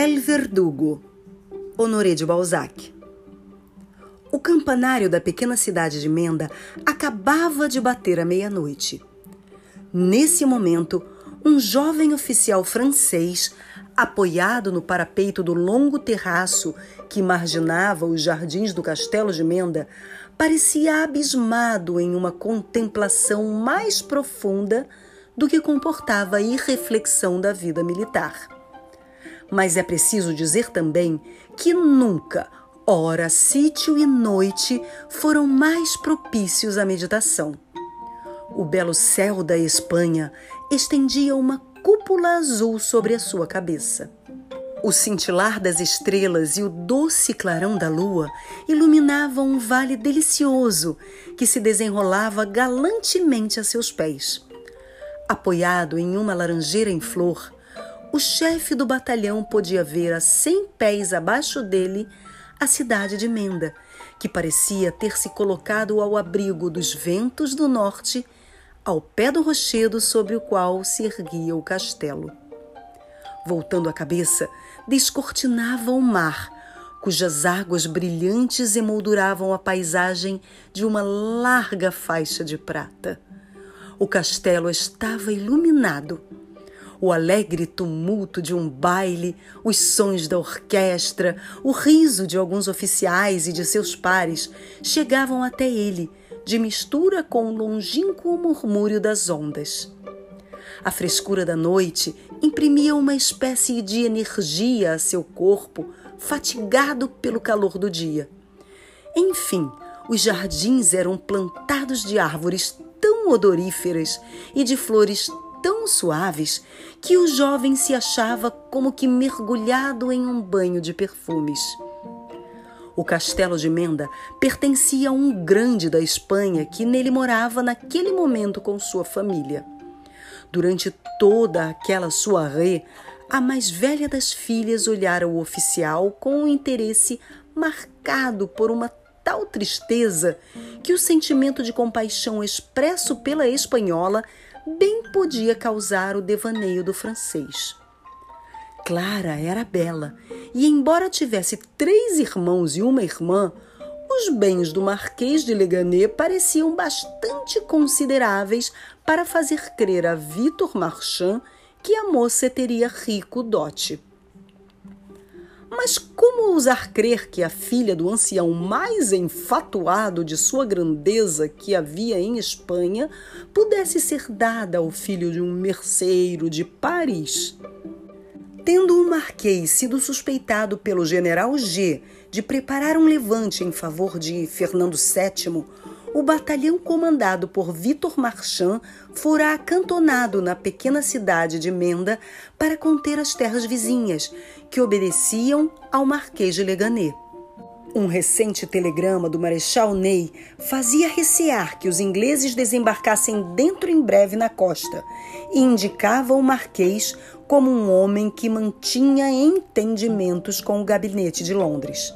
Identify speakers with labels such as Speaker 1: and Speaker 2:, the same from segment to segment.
Speaker 1: El Verdugo, Honoré de Balzac. O campanário da pequena cidade de Menda acabava de bater a meia-noite. Nesse momento, um jovem oficial francês, apoiado no parapeito do longo terraço que marginava os jardins do castelo de Menda, parecia abismado em uma contemplação mais profunda do que comportava a irreflexão da vida militar. Mas é preciso dizer também que nunca, ora sítio e noite, foram mais propícios à meditação. O belo céu da Espanha estendia uma cúpula azul sobre a sua cabeça. O cintilar das estrelas e o doce clarão da lua iluminavam um vale delicioso que se desenrolava galantemente a seus pés. Apoiado em uma laranjeira em flor, o chefe do batalhão podia ver a cem pés abaixo dele a cidade de Menda, que parecia ter se colocado ao abrigo dos ventos do norte, ao pé do rochedo sobre o qual se erguia o castelo. Voltando a cabeça, descortinava o mar, cujas águas brilhantes emolduravam a paisagem de uma larga faixa de prata. O castelo estava iluminado o alegre tumulto de um baile, os sons da orquestra, o riso de alguns oficiais e de seus pares chegavam até ele, de mistura com o longínquo murmúrio das ondas. A frescura da noite imprimia uma espécie de energia a seu corpo, fatigado pelo calor do dia. Enfim, os jardins eram plantados de árvores tão odoríferas e de flores tão suaves que o jovem se achava como que mergulhado em um banho de perfumes. O castelo de Menda pertencia a um grande da Espanha que nele morava naquele momento com sua família. Durante toda aquela soirée, a mais velha das filhas olhara o oficial com um interesse marcado por uma tal tristeza que o sentimento de compaixão expresso pela espanhola bem podia causar o devaneio do francês. Clara era bela, e embora tivesse três irmãos e uma irmã, os bens do Marquês de Leganê pareciam bastante consideráveis para fazer crer a Vitor Marchand que a moça teria rico dote. Mas como ousar crer que a filha do ancião mais enfatuado de sua grandeza que havia em Espanha pudesse ser dada ao filho de um merceiro de Paris? Tendo o Marquês sido suspeitado pelo general G de preparar um levante em favor de Fernando VII, o batalhão comandado por Vitor Marchand fora acantonado na pequena cidade de Menda para conter as terras vizinhas, que obedeciam ao Marquês de Leganê. Um recente telegrama do Marechal Ney fazia recear que os ingleses desembarcassem dentro em breve na costa e indicava o Marquês como um homem que mantinha entendimentos com o gabinete de Londres.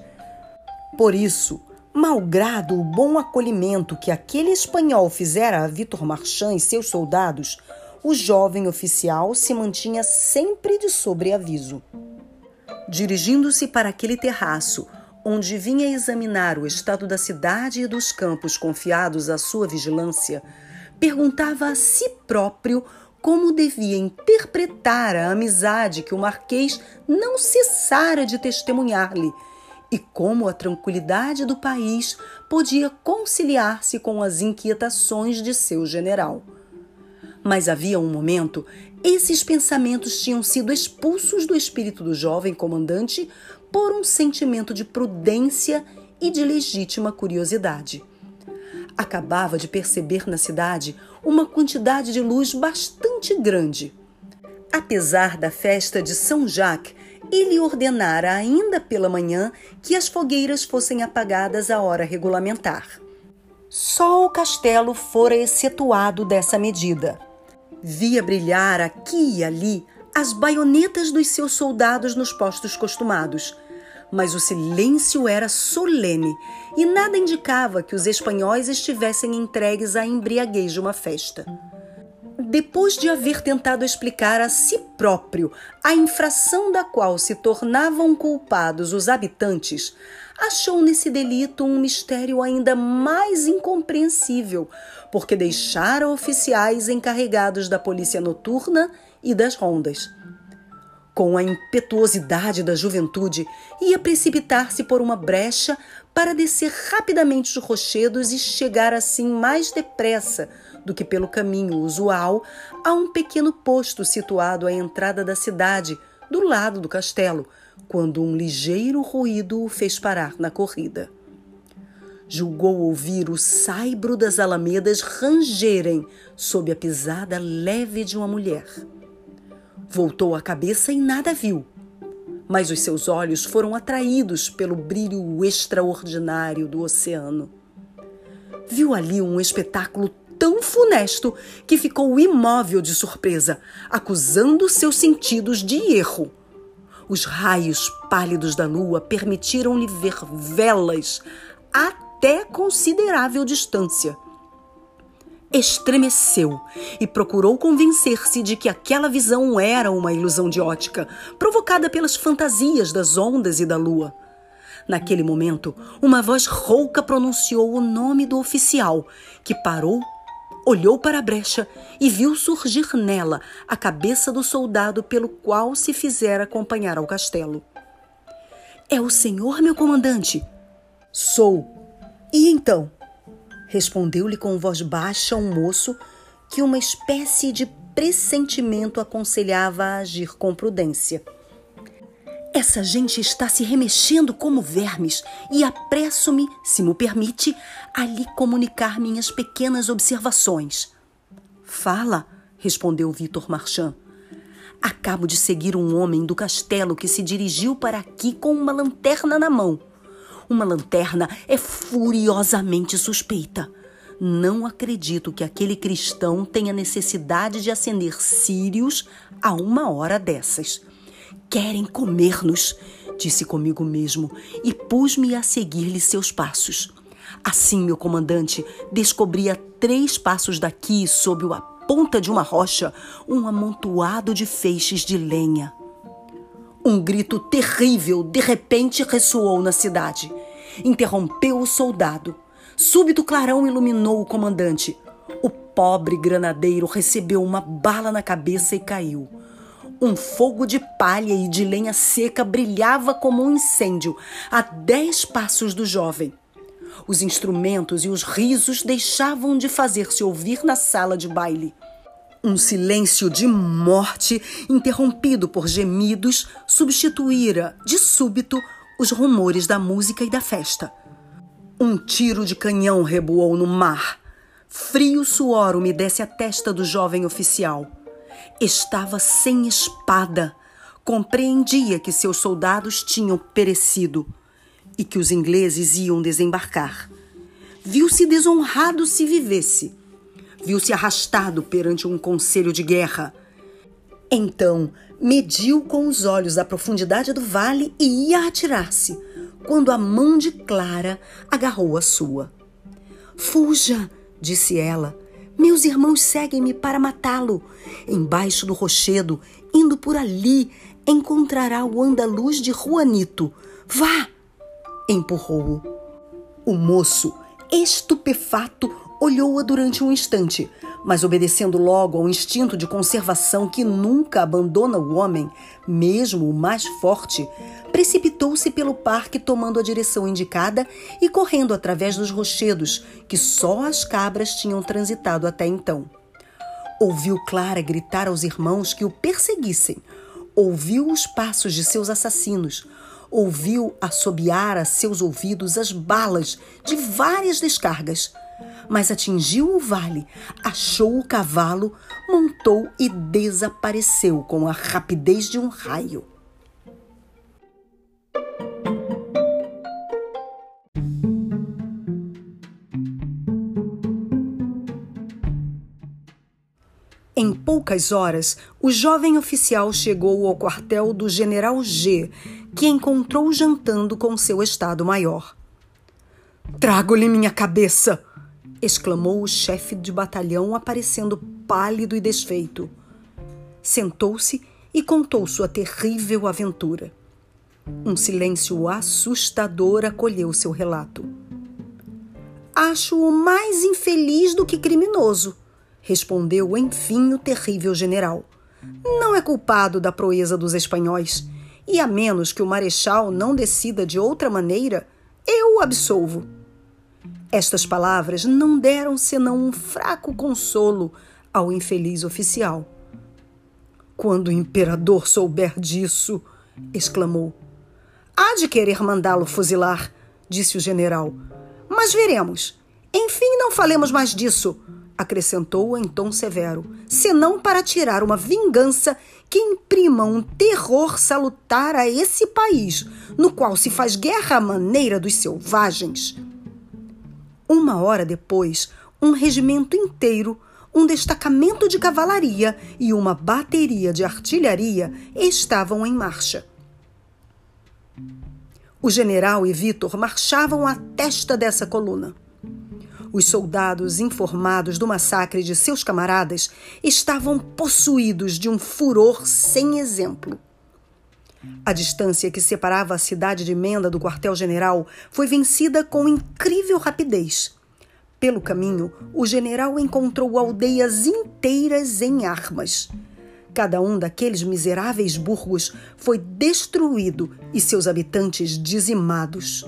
Speaker 1: Por isso, Malgrado o bom acolhimento que aquele espanhol fizera a Vitor Marchand e seus soldados, o jovem oficial se mantinha sempre de sobreaviso. Dirigindo-se para aquele terraço, onde vinha examinar o estado da cidade e dos campos confiados à sua vigilância, perguntava a si próprio como devia interpretar a amizade que o marquês não cessara de testemunhar-lhe e como a tranquilidade do país podia conciliar-se com as inquietações de seu general. Mas havia um momento, esses pensamentos tinham sido expulsos do espírito do jovem comandante por um sentimento de prudência e de legítima curiosidade. Acabava de perceber na cidade uma quantidade de luz bastante grande. Apesar da festa de São Jacques ele ordenara ainda pela manhã que as fogueiras fossem apagadas à hora regulamentar. Só o castelo fora excetuado dessa medida. Via brilhar aqui e ali as baionetas dos seus soldados nos postos costumados, mas o silêncio era solene e nada indicava que os espanhóis estivessem entregues à embriaguez de uma festa. Depois de haver tentado explicar a si próprio a infração da qual se tornavam culpados os habitantes, achou nesse delito um mistério ainda mais incompreensível, porque deixara oficiais encarregados da polícia noturna e das rondas. Com a impetuosidade da juventude, ia precipitar-se por uma brecha para descer rapidamente os rochedos e chegar assim mais depressa do que pelo caminho usual a um pequeno posto situado à entrada da cidade, do lado do castelo, quando um ligeiro ruído o fez parar na corrida. Julgou ouvir o saibro das alamedas rangerem sob a pisada leve de uma mulher. Voltou a cabeça e nada viu, mas os seus olhos foram atraídos pelo brilho extraordinário do oceano. Viu ali um espetáculo tão funesto que ficou imóvel de surpresa, acusando seus sentidos de erro. Os raios pálidos da lua permitiram-lhe ver velas até considerável distância. Estremeceu e procurou convencer-se de que aquela visão era uma ilusão de ótica, provocada pelas fantasias das ondas e da lua. Naquele momento, uma voz rouca pronunciou o nome do oficial, que parou olhou para a brecha e viu surgir nela a cabeça do soldado pelo qual se fizera acompanhar ao castelo. É o senhor, meu comandante? Sou. E então? Respondeu-lhe com voz baixa um moço que uma espécie de pressentimento aconselhava a agir com prudência. Essa gente está se remexendo como vermes e apresso-me, se me permite, a lhe comunicar minhas pequenas observações. Fala, respondeu Vitor Marchand. Acabo de seguir um homem do castelo que se dirigiu para aqui com uma lanterna na mão. Uma lanterna é furiosamente suspeita. Não acredito que aquele cristão tenha necessidade de acender círios a uma hora dessas. Querem comer-nos, disse comigo mesmo e pus-me a seguir-lhe seus passos. Assim, meu comandante, descobri a três passos daqui, sob a ponta de uma rocha, um amontoado de feixes de lenha. Um grito terrível de repente ressoou na cidade. Interrompeu o soldado. Súbito clarão iluminou o comandante. O pobre granadeiro recebeu uma bala na cabeça e caiu. Um fogo de palha e de lenha seca brilhava como um incêndio a dez passos do jovem. Os instrumentos e os risos deixavam de fazer-se ouvir na sala de baile. Um silêncio de morte, interrompido por gemidos, substituíra, de súbito, os rumores da música e da festa. Um tiro de canhão reboou no mar. Frio suor umedece a testa do jovem oficial. Estava sem espada. Compreendia que seus soldados tinham perecido e que os ingleses iam desembarcar. Viu-se desonrado se vivesse. Viu-se arrastado perante um conselho de guerra. Então mediu com os olhos a profundidade do vale e ia atirar-se, quando a mão de Clara agarrou a sua. Fuja, disse ela, meus irmãos seguem-me para matá-lo. Embaixo do rochedo, indo por ali, encontrará o andaluz de Juanito. Vá! Empurrou-o. O moço, estupefato, olhou-a durante um instante, mas obedecendo logo ao instinto de conservação que nunca abandona o homem, mesmo o mais forte, precipitou-se pelo parque tomando a direção indicada e correndo através dos rochedos que só as cabras tinham transitado até então. Ouviu Clara gritar aos irmãos que o perseguissem, ouviu os passos de seus assassinos, ouviu assobiar a seus ouvidos as balas de várias descargas mas atingiu o vale, achou o cavalo, montou e desapareceu com a rapidez de um raio. Em poucas horas, o jovem oficial chegou ao quartel do general G, que encontrou jantando com seu estado-maior. Trago-lhe minha cabeça! Exclamou o chefe de batalhão, aparecendo pálido e desfeito. Sentou-se e contou sua terrível aventura. Um silêncio assustador acolheu seu relato. Acho-o mais infeliz do que criminoso, respondeu enfim o terrível general. Não é culpado da proeza dos espanhóis, e a menos que o marechal não decida de outra maneira, eu o absolvo. Estas palavras não deram senão um fraco consolo ao infeliz oficial. Quando o imperador souber disso, exclamou. Há de querer mandá-lo fuzilar, disse o general. Mas veremos. Enfim, não falemos mais disso, acrescentou em tom severo, senão para tirar uma vingança que imprima um terror salutar a esse país, no qual se faz guerra à maneira dos selvagens. Uma hora depois, um regimento inteiro, um destacamento de cavalaria e uma bateria de artilharia estavam em marcha. O general e Vitor marchavam à testa dessa coluna. Os soldados, informados do massacre de seus camaradas, estavam possuídos de um furor sem exemplo. A distância que separava a cidade de Menda do quartel-general foi vencida com incrível rapidez. Pelo caminho, o general encontrou aldeias inteiras em armas. Cada um daqueles miseráveis burgos foi destruído e seus habitantes dizimados.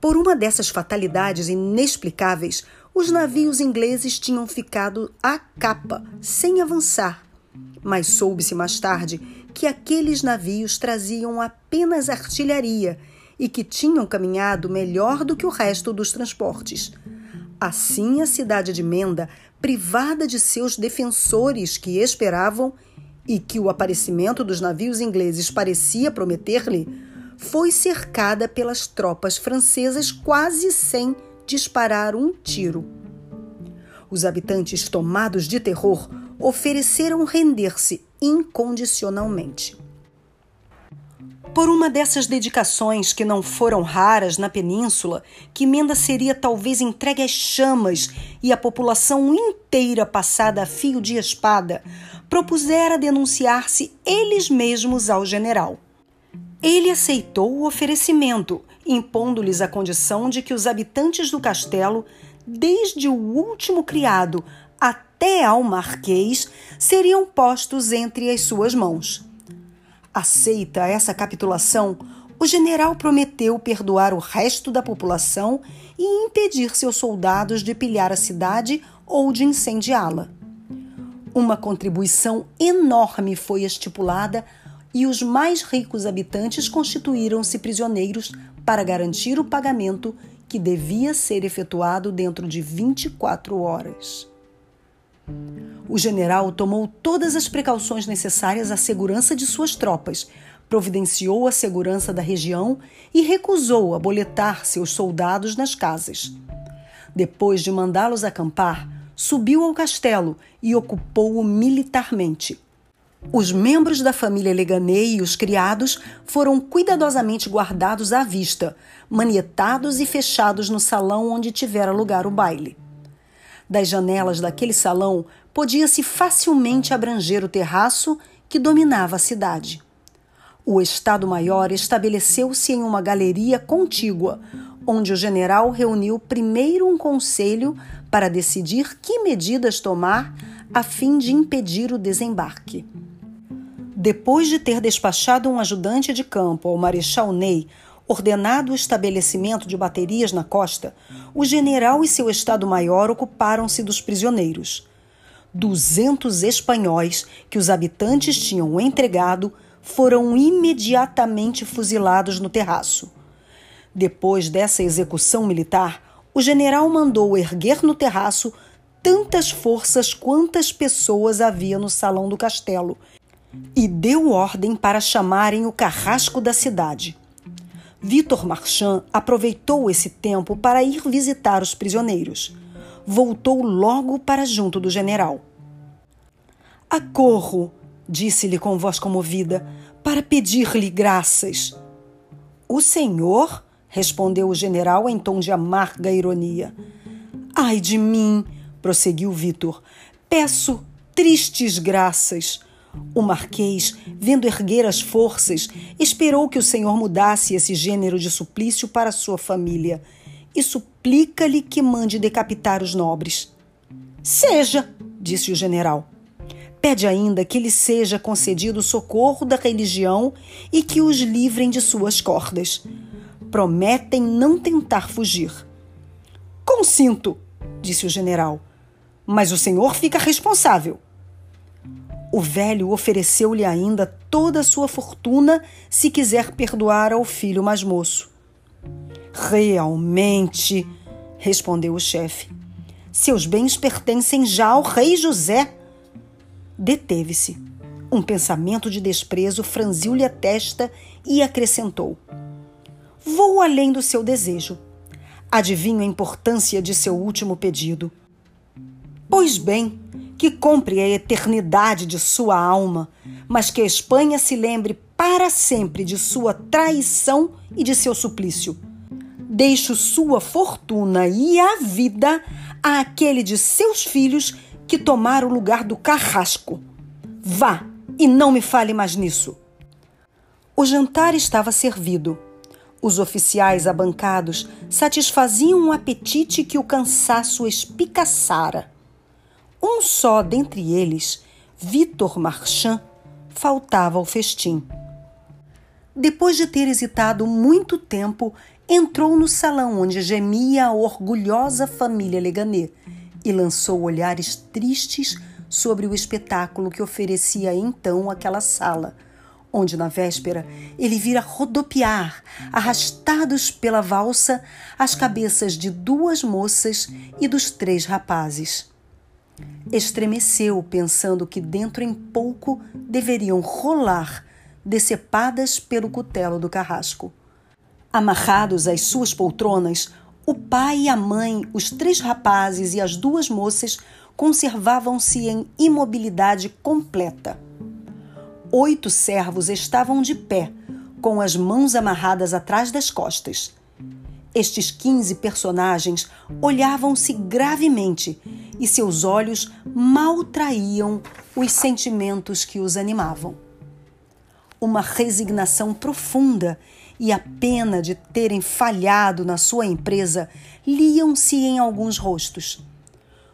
Speaker 1: Por uma dessas fatalidades inexplicáveis, os navios ingleses tinham ficado à capa, sem avançar. Mas soube-se mais tarde que aqueles navios traziam apenas artilharia e que tinham caminhado melhor do que o resto dos transportes. Assim, a cidade de Menda, privada de seus defensores que esperavam e que o aparecimento dos navios ingleses parecia prometer-lhe, foi cercada pelas tropas francesas quase sem disparar um tiro. Os habitantes, tomados de terror, ofereceram render-se incondicionalmente. Por uma dessas dedicações que não foram raras na península, que Menda seria talvez entregue às chamas e a população inteira passada a fio de espada, propusera denunciar-se eles mesmos ao general. Ele aceitou o oferecimento, impondo-lhes a condição de que os habitantes do castelo, desde o último criado até ao marquês, seriam postos entre as suas mãos. Aceita essa capitulação, o general prometeu perdoar o resto da população e impedir seus soldados de pilhar a cidade ou de incendiá-la. Uma contribuição enorme foi estipulada e os mais ricos habitantes constituíram-se prisioneiros para garantir o pagamento que devia ser efetuado dentro de 24 horas. O general tomou todas as precauções necessárias à segurança de suas tropas, providenciou a segurança da região e recusou aboletar seus soldados nas casas. Depois de mandá-los acampar, subiu ao castelo e ocupou-o militarmente. Os membros da família Leganei e os criados foram cuidadosamente guardados à vista, manietados e fechados no salão onde tivera lugar o baile. Das janelas daquele salão podia-se facilmente abranger o terraço que dominava a cidade. O Estado-Maior estabeleceu-se em uma galeria contígua, onde o general reuniu primeiro um conselho para decidir que medidas tomar a fim de impedir o desembarque. Depois de ter despachado um ajudante de campo ao Marechal Ney, ordenado o estabelecimento de baterias na costa, o general e seu Estado-Maior ocuparam-se dos prisioneiros. Duzentos espanhóis que os habitantes tinham entregado foram imediatamente fuzilados no terraço. Depois dessa execução militar, o general mandou erguer no terraço tantas forças quantas pessoas havia no salão do castelo e deu ordem para chamarem o carrasco da cidade. Vitor Marchand aproveitou esse tempo para ir visitar os prisioneiros. Voltou logo para junto do general. Acorro, disse-lhe com voz comovida, para pedir-lhe graças. O senhor? respondeu o general em tom de amarga ironia. Ai de mim, prosseguiu Vitor. Peço tristes graças. O marquês, vendo erguer as forças, esperou que o senhor mudasse esse gênero de suplício para sua família e suplica-lhe que mande decapitar os nobres. Seja, disse o general. Pede ainda que lhe seja concedido o socorro da religião e que os livrem de suas cordas. Prometem não tentar fugir. Consinto, disse o general, mas o senhor fica responsável. O velho ofereceu-lhe ainda toda a sua fortuna se quiser perdoar ao filho mais moço. Realmente, respondeu o chefe, seus bens pertencem já ao rei José. Deteve-se. Um pensamento de desprezo franziu-lhe a testa e acrescentou: Vou além do seu desejo. Adivinho a importância de seu último pedido. Pois bem, que compre a eternidade de sua alma, mas que a Espanha se lembre para sempre de sua traição e de seu suplício. Deixo sua fortuna e a vida àquele de seus filhos que tomar o lugar do carrasco. Vá e não me fale mais nisso. O jantar estava servido. Os oficiais abancados satisfaziam um apetite que o cansaço espicaçara. Só dentre eles, Vitor Marchand, faltava ao festim. Depois de ter hesitado muito tempo, entrou no salão onde gemia a orgulhosa família Leganê e lançou olhares tristes sobre o espetáculo que oferecia então aquela sala, onde na véspera ele vira rodopiar, arrastados pela valsa, as cabeças de duas moças e dos três rapazes. Estremeceu, pensando que dentro em pouco deveriam rolar, decepadas pelo cutelo do carrasco. Amarrados às suas poltronas, o pai e a mãe, os três rapazes e as duas moças conservavam-se em imobilidade completa. Oito servos estavam de pé, com as mãos amarradas atrás das costas. Estes quinze personagens olhavam-se gravemente e seus olhos mal traíam os sentimentos que os animavam. Uma resignação profunda e a pena de terem falhado na sua empresa liam-se em alguns rostos.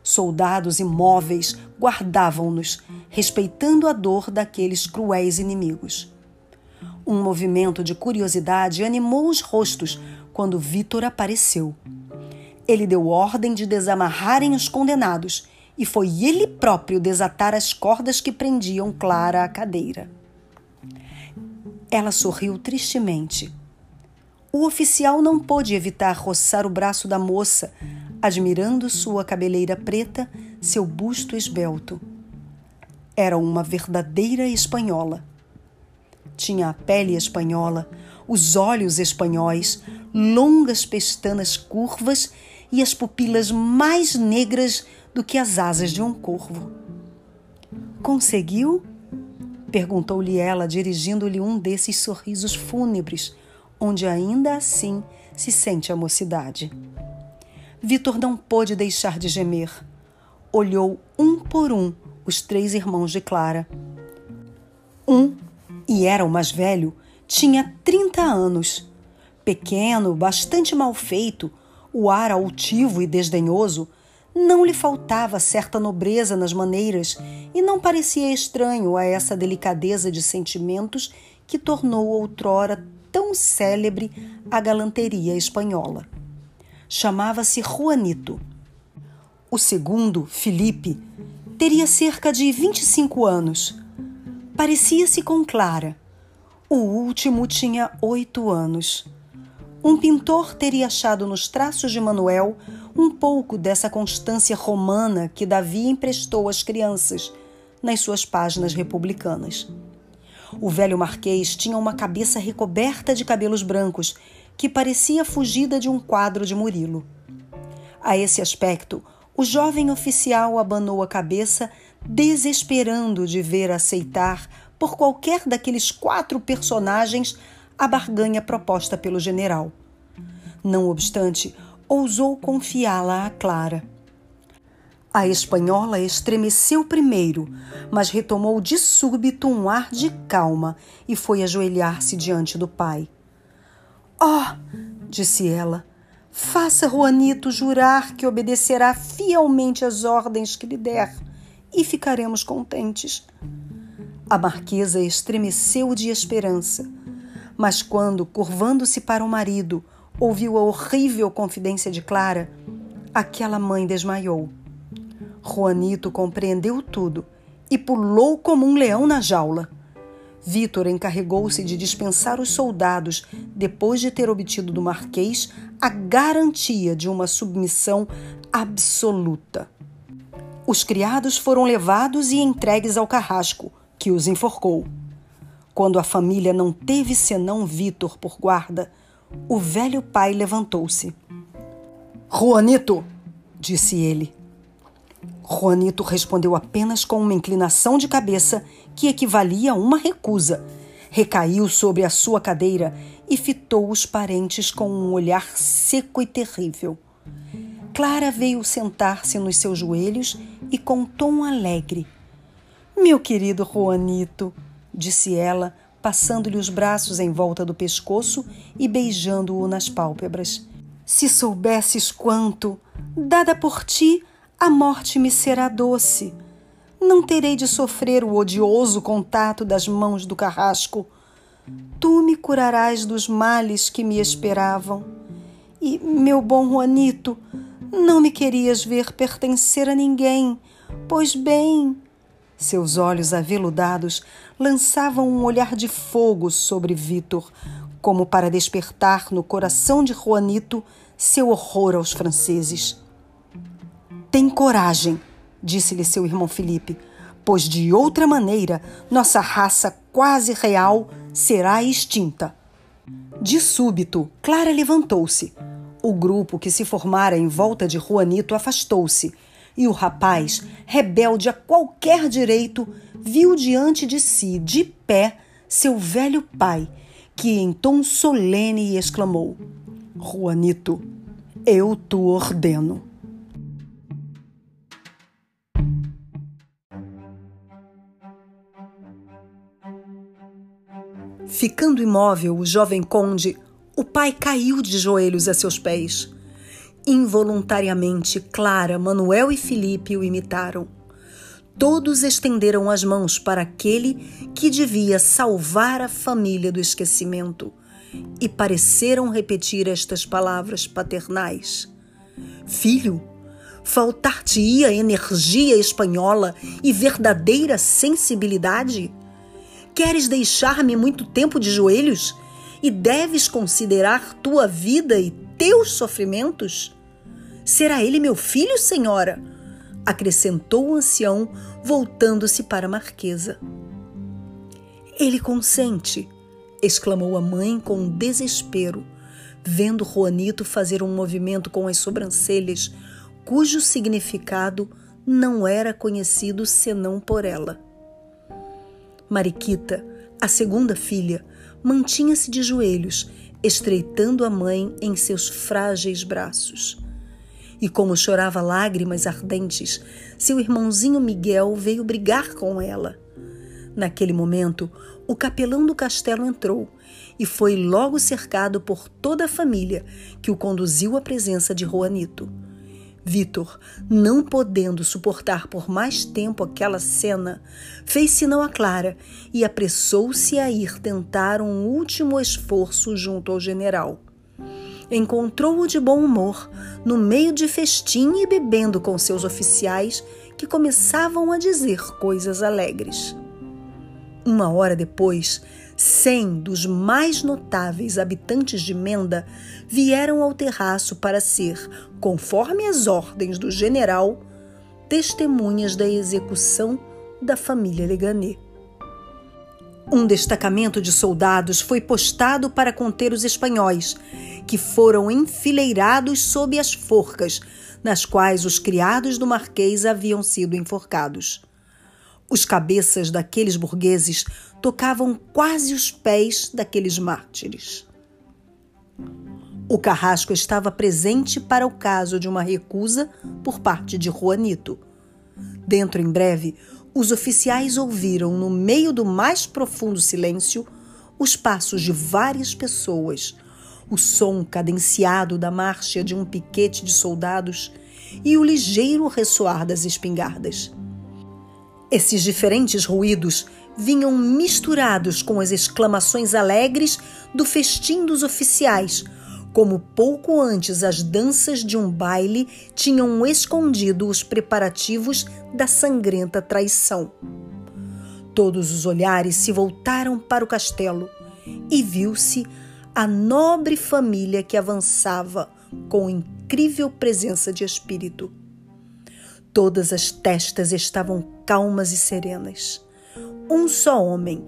Speaker 1: Soldados imóveis guardavam-nos, respeitando a dor daqueles cruéis inimigos. Um movimento de curiosidade animou os rostos quando Vitor apareceu. Ele deu ordem de desamarrarem os condenados e foi ele próprio desatar as cordas que prendiam Clara à cadeira. Ela sorriu tristemente. O oficial não pôde evitar roçar o braço da moça, admirando sua cabeleira preta, seu busto esbelto. Era uma verdadeira espanhola. Tinha a pele espanhola, os olhos espanhóis, longas pestanas curvas e as pupilas mais negras do que as asas de um corvo. Conseguiu? perguntou-lhe ela, dirigindo-lhe um desses sorrisos fúnebres, onde ainda assim se sente a mocidade. Vitor não pôde deixar de gemer. Olhou um por um os três irmãos de Clara. Um, e era o mais velho, tinha 30 anos. Pequeno, bastante mal feito, o ar altivo e desdenhoso, não lhe faltava certa nobreza nas maneiras e não parecia estranho a essa delicadeza de sentimentos que tornou outrora tão célebre a galanteria espanhola. Chamava-se Juanito. O segundo, Felipe, teria cerca de 25 anos. Parecia-se com Clara o último tinha oito anos. Um pintor teria achado nos traços de Manuel um pouco dessa constância romana que Davi emprestou às crianças nas suas páginas republicanas. O velho marquês tinha uma cabeça recoberta de cabelos brancos que parecia fugida de um quadro de Murilo. A esse aspecto, o jovem oficial abanou a cabeça, desesperando de ver aceitar por qualquer daqueles quatro personagens a barganha proposta pelo general. Não obstante, ousou confiá-la a Clara. A espanhola estremeceu primeiro, mas retomou de súbito um ar de calma e foi ajoelhar-se diante do pai. Oh, disse ela, faça Juanito jurar que obedecerá fielmente às ordens que lhe der e ficaremos contentes. A marquesa estremeceu de esperança, mas quando, curvando-se para o marido, ouviu a horrível confidência de Clara, aquela mãe desmaiou. Juanito compreendeu tudo e pulou como um leão na jaula. Vitor encarregou-se de dispensar os soldados depois de ter obtido do Marquês a garantia de uma submissão absoluta. Os criados foram levados e entregues ao carrasco, que os enforcou. Quando a família não teve senão Vitor por guarda, o velho pai levantou-se. Juanito, disse ele. Juanito respondeu apenas com uma inclinação de cabeça que equivalia a uma recusa. Recaiu sobre a sua cadeira e fitou os parentes com um olhar seco e terrível. Clara veio sentar-se nos seus joelhos e com tom alegre. Meu querido Juanito, disse ela, passando-lhe os braços em volta do pescoço e beijando-o nas pálpebras. Se soubesses quanto, dada por ti, a morte me será doce. Não terei de sofrer o odioso contato das mãos do carrasco. Tu me curarás dos males que me esperavam. E, meu bom Juanito, não me querias ver pertencer a ninguém, pois bem. Seus olhos aveludados lançavam um olhar de fogo sobre Vitor, como para despertar no coração de Juanito seu horror aos franceses. Tem coragem, disse-lhe seu irmão Felipe, pois de outra maneira nossa raça quase real será extinta. De súbito, Clara levantou-se o grupo que se formara em volta de Juanito afastou-se e o rapaz, rebelde a qualquer direito, viu diante de si, de pé, seu velho pai, que em tom solene exclamou: Juanito, eu te ordeno. Ficando imóvel, o jovem conde o pai caiu de joelhos a seus pés. Involuntariamente, Clara, Manuel e Felipe o imitaram. Todos estenderam as mãos para aquele que devia salvar a família do esquecimento e pareceram repetir estas palavras paternais: Filho, faltar-te-ia energia espanhola e verdadeira sensibilidade? Queres deixar-me muito tempo de joelhos? e deves considerar tua vida e teus sofrimentos? Será ele meu filho, senhora? acrescentou o ancião, voltando-se para a marquesa. Ele consente, exclamou a mãe com desespero, vendo Juanito fazer um movimento com as sobrancelhas, cujo significado não era conhecido senão por ela. Mariquita, a segunda filha, mantinha-se de joelhos, estreitando a mãe em seus frágeis braços. E como chorava lágrimas ardentes, seu irmãozinho Miguel veio brigar com ela. Naquele momento, o capelão do castelo entrou e foi logo cercado por toda a família, que o conduziu à presença de Juanito. Vitor, não podendo suportar por mais tempo aquela cena, fez sinal a Clara e apressou-se a ir tentar um último esforço junto ao general. Encontrou-o de bom humor, no meio de festim e bebendo com seus oficiais, que começavam a dizer coisas alegres. Uma hora depois, Cem dos mais notáveis habitantes de Menda vieram ao terraço para ser, conforme as ordens do general, testemunhas da execução da família Leganê. Um destacamento de soldados foi postado para conter os espanhóis, que foram enfileirados sob as forcas, nas quais os criados do marquês haviam sido enforcados. Os cabeças daqueles burgueses tocavam quase os pés daqueles mártires. O carrasco estava presente para o caso de uma recusa por parte de Juanito. Dentro em breve, os oficiais ouviram, no meio do mais profundo silêncio, os passos de várias pessoas, o som cadenciado da marcha de um piquete de soldados e o ligeiro ressoar das espingardas. Esses diferentes ruídos vinham misturados com as exclamações alegres do festim dos oficiais, como pouco antes as danças de um baile tinham escondido os preparativos da sangrenta traição. Todos os olhares se voltaram para o castelo e viu-se a nobre família que avançava com incrível presença de espírito. Todas as testas estavam calmas e serenas. Um só homem,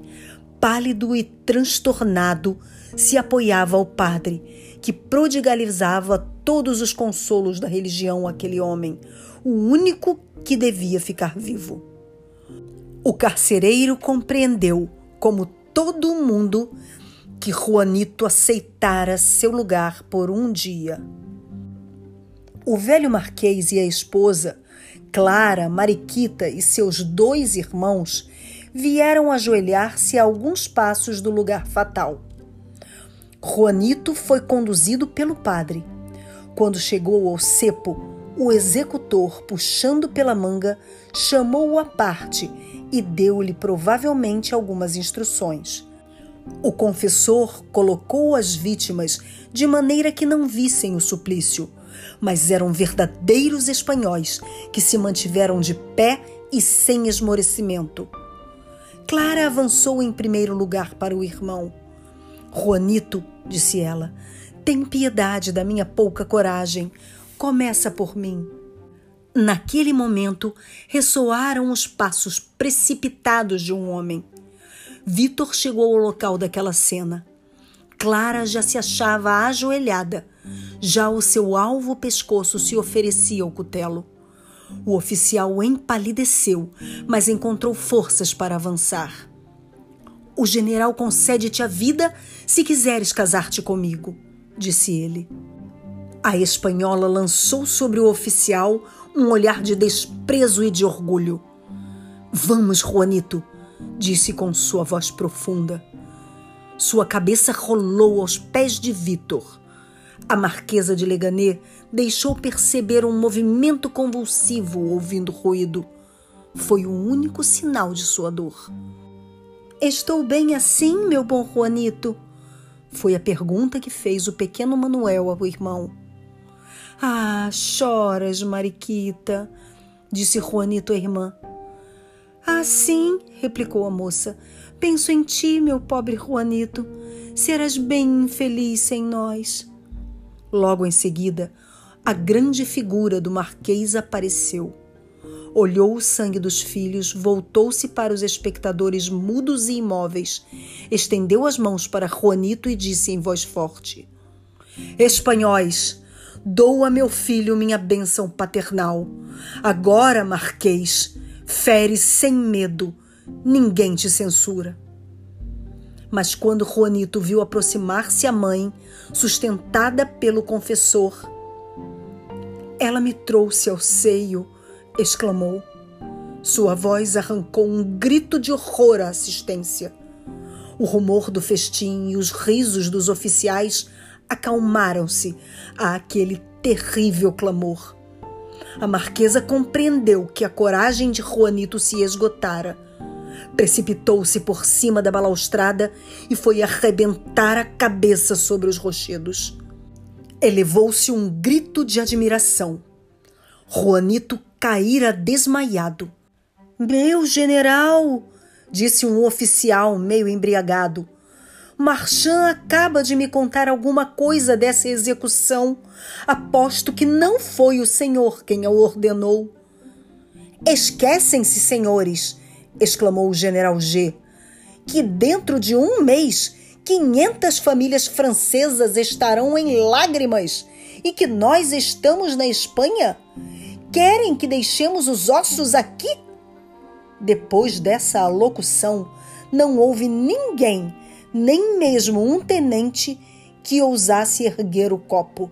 Speaker 1: pálido e transtornado, se apoiava ao padre, que prodigalizava todos os consolos da religião àquele homem, o único que devia ficar vivo. O carcereiro compreendeu, como todo mundo, que Juanito aceitara seu lugar por um dia. O velho marquês e a esposa Clara, Mariquita e seus dois irmãos vieram ajoelhar-se a alguns passos do lugar fatal. Juanito foi conduzido pelo padre. Quando chegou ao cepo, o executor, puxando pela manga, chamou-o à parte e deu-lhe provavelmente algumas instruções. O confessor colocou as vítimas de maneira que não vissem o suplício mas eram verdadeiros espanhóis que se mantiveram de pé e sem esmorecimento. Clara avançou em primeiro lugar para o irmão. Juanito, disse ela, tem piedade da minha pouca coragem. Começa por mim. Naquele momento, ressoaram os passos precipitados de um homem. Vitor chegou ao local daquela cena. Clara já se achava ajoelhada. Já o seu alvo pescoço se oferecia ao cutelo. O oficial empalideceu, mas encontrou forças para avançar. O general concede-te a vida se quiseres casar-te comigo, disse ele. A espanhola lançou sobre o oficial um olhar de desprezo e de orgulho. Vamos, Juanito, disse com sua voz profunda. Sua cabeça rolou aos pés de Vitor. A marquesa de Leganê deixou perceber um movimento convulsivo ouvindo ruído. Foi o único sinal de sua dor. Estou bem assim, meu bom Juanito? Foi a pergunta que fez o pequeno Manuel ao irmão. Ah, choras, Mariquita, disse Juanito à irmã. Ah, sim, replicou a moça. Penso em ti, meu pobre Juanito. Serás bem infeliz sem nós. Logo em seguida, a grande figura do Marquês apareceu. Olhou o sangue dos filhos, voltou-se para os espectadores mudos e imóveis, estendeu as mãos para Juanito e disse em voz forte: Espanhóis, dou a meu filho minha bênção paternal. Agora, Marquês, fere sem medo, ninguém te censura. Mas quando Juanito viu aproximar-se a mãe, sustentada pelo confessor, ela me trouxe ao seio, exclamou. Sua voz arrancou um grito de horror à assistência. O rumor do festim e os risos dos oficiais acalmaram-se a aquele terrível clamor. A marquesa compreendeu que a coragem de Juanito se esgotara. Precipitou-se por cima da balaustrada e foi arrebentar a cabeça sobre os rochedos. Elevou-se um grito de admiração. Juanito caíra desmaiado. Meu general! disse um oficial meio embriagado. Marchand acaba de me contar alguma coisa dessa execução. Aposto que não foi o senhor quem a ordenou. Esquecem-se, senhores, exclamou o general G, que dentro de um mês 500 famílias francesas estarão em lágrimas e que nós estamos na Espanha? Querem que deixemos os ossos aqui? Depois dessa alocução, não houve ninguém nem mesmo um tenente que ousasse erguer o copo.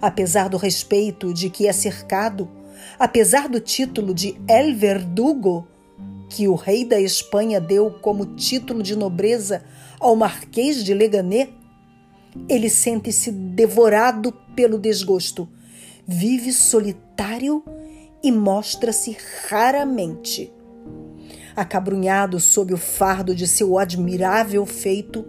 Speaker 1: Apesar do respeito de que é cercado, apesar do título de El Verdugo, que o rei da Espanha deu como título de nobreza ao Marquês de Leganés, ele sente-se devorado pelo desgosto, vive solitário e mostra-se raramente. Acabrunhado sob o fardo de seu admirável feito,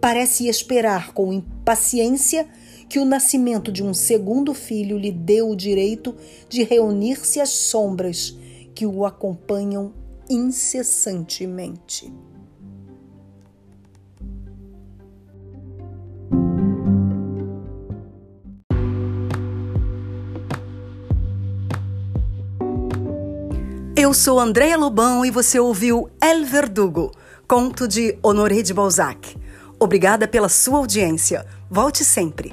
Speaker 1: parece esperar com impaciência que o nascimento de um segundo filho lhe dê o direito de reunir-se às sombras que o acompanham incessantemente. Eu sou Andréa Lobão e você ouviu El Verdugo, conto de Honoré de Balzac. Obrigada pela sua audiência. Volte sempre.